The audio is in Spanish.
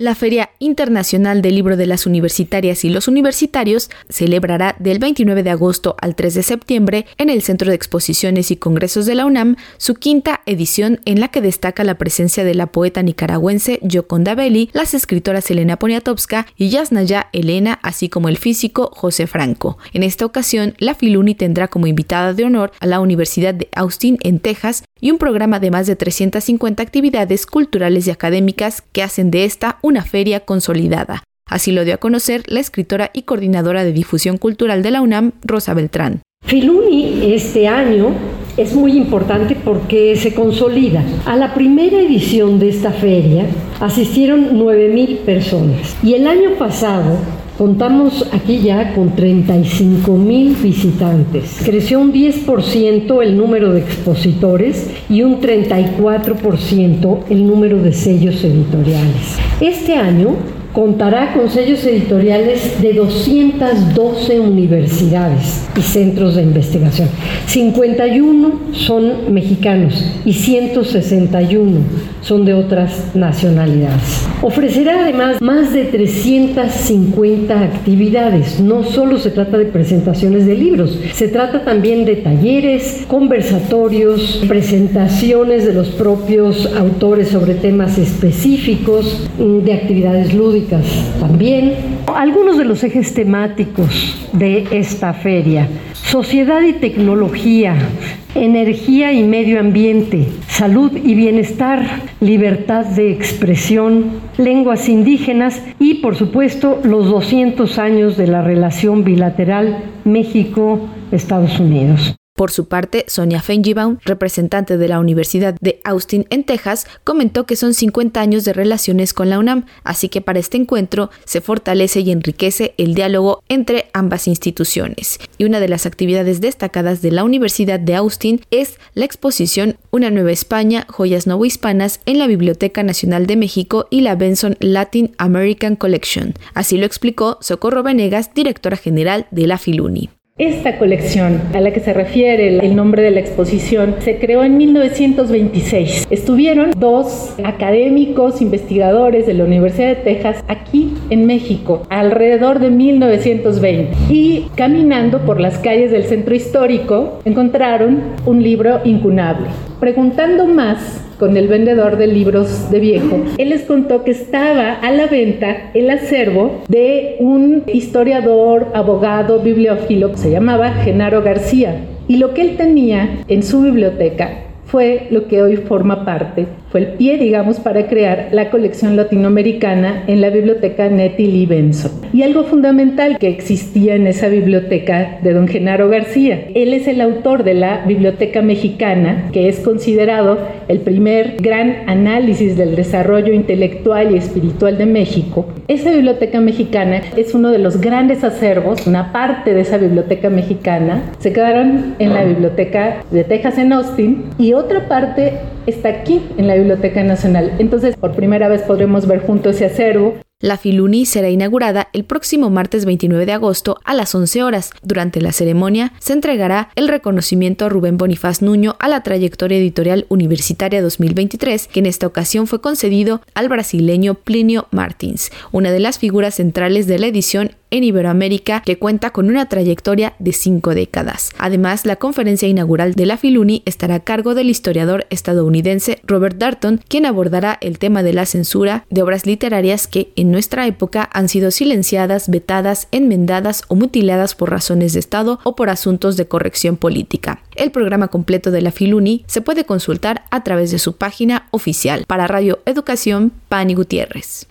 La Feria Internacional del Libro de las Universitarias y los Universitarios celebrará del 29 de agosto al 3 de septiembre en el Centro de Exposiciones y Congresos de la UNAM su quinta edición en la que destaca la presencia de la poeta nicaragüense Yoconda Belli, las escritoras Elena Poniatowska y Yasnaya Elena, así como el físico José Franco. En esta ocasión, la Filuni tendrá como invitada de honor a la Universidad de Austin en Texas y un programa de más de 350 actividades culturales y académicas que hacen de esta una feria consolidada. Así lo dio a conocer la escritora y coordinadora de difusión cultural de la UNAM, Rosa Beltrán. Filuni este año es muy importante porque se consolida. A la primera edición de esta feria asistieron 9.000 personas y el año pasado Contamos aquí ya con 35 mil visitantes. Creció un 10% el número de expositores y un 34% el número de sellos editoriales. Este año contará con sellos editoriales de 212 universidades y centros de investigación. 51 son mexicanos y 161 son de otras nacionalidades. Ofrecerá además más de 350 actividades. No solo se trata de presentaciones de libros, se trata también de talleres, conversatorios, presentaciones de los propios autores sobre temas específicos, de actividades lúdicas también. Algunos de los ejes temáticos de esta feria, sociedad y tecnología, energía y medio ambiente, salud y bienestar, libertad de expresión, lenguas indígenas y por supuesto los 200 años de la relación bilateral México-Estados Unidos. Por su parte, Sonia Fenjibaum, representante de la Universidad de Austin en Texas, comentó que son 50 años de relaciones con la UNAM, así que para este encuentro se fortalece y enriquece el diálogo entre ambas instituciones. Y una de las actividades destacadas de la Universidad de Austin es la exposición Una Nueva España, Joyas Novohispanas en la Biblioteca Nacional de México y la Benson Latin American Collection. Así lo explicó Socorro Venegas, directora general de la Filuni. Esta colección a la que se refiere el nombre de la exposición se creó en 1926. Estuvieron dos académicos investigadores de la Universidad de Texas aquí en México alrededor de 1920 y caminando por las calles del centro histórico encontraron un libro incunable. Preguntando más con el vendedor de libros de viejo, él les contó que estaba a la venta el acervo de un historiador, abogado, bibliófilo, que se llamaba Genaro García. Y lo que él tenía en su biblioteca fue lo que hoy forma parte fue el pie, digamos, para crear la colección latinoamericana en la biblioteca Nettie Lee Benson. Y algo fundamental que existía en esa biblioteca de don Genaro García. Él es el autor de la Biblioteca Mexicana, que es considerado el primer gran análisis del desarrollo intelectual y espiritual de México. Esa Biblioteca Mexicana es uno de los grandes acervos, una parte de esa Biblioteca Mexicana se quedaron en la Biblioteca de Texas en Austin y otra parte está aquí en la Biblioteca Nacional. Entonces, por primera vez podremos ver juntos ese acervo. La Filuni será inaugurada el próximo martes 29 de agosto a las 11 horas. Durante la ceremonia se entregará el reconocimiento a Rubén Bonifaz Nuño a la trayectoria editorial universitaria 2023, que en esta ocasión fue concedido al brasileño Plinio Martins, una de las figuras centrales de la edición en Iberoamérica que cuenta con una trayectoria de cinco décadas. Además, la conferencia inaugural de la Filuni estará a cargo del historiador estadounidense Robert Darton, quien abordará el tema de la censura de obras literarias que en nuestra época han sido silenciadas, vetadas, enmendadas o mutiladas por razones de Estado o por asuntos de corrección política. El programa completo de la Filuni se puede consultar a través de su página oficial. Para Radio Educación, Pani Gutiérrez.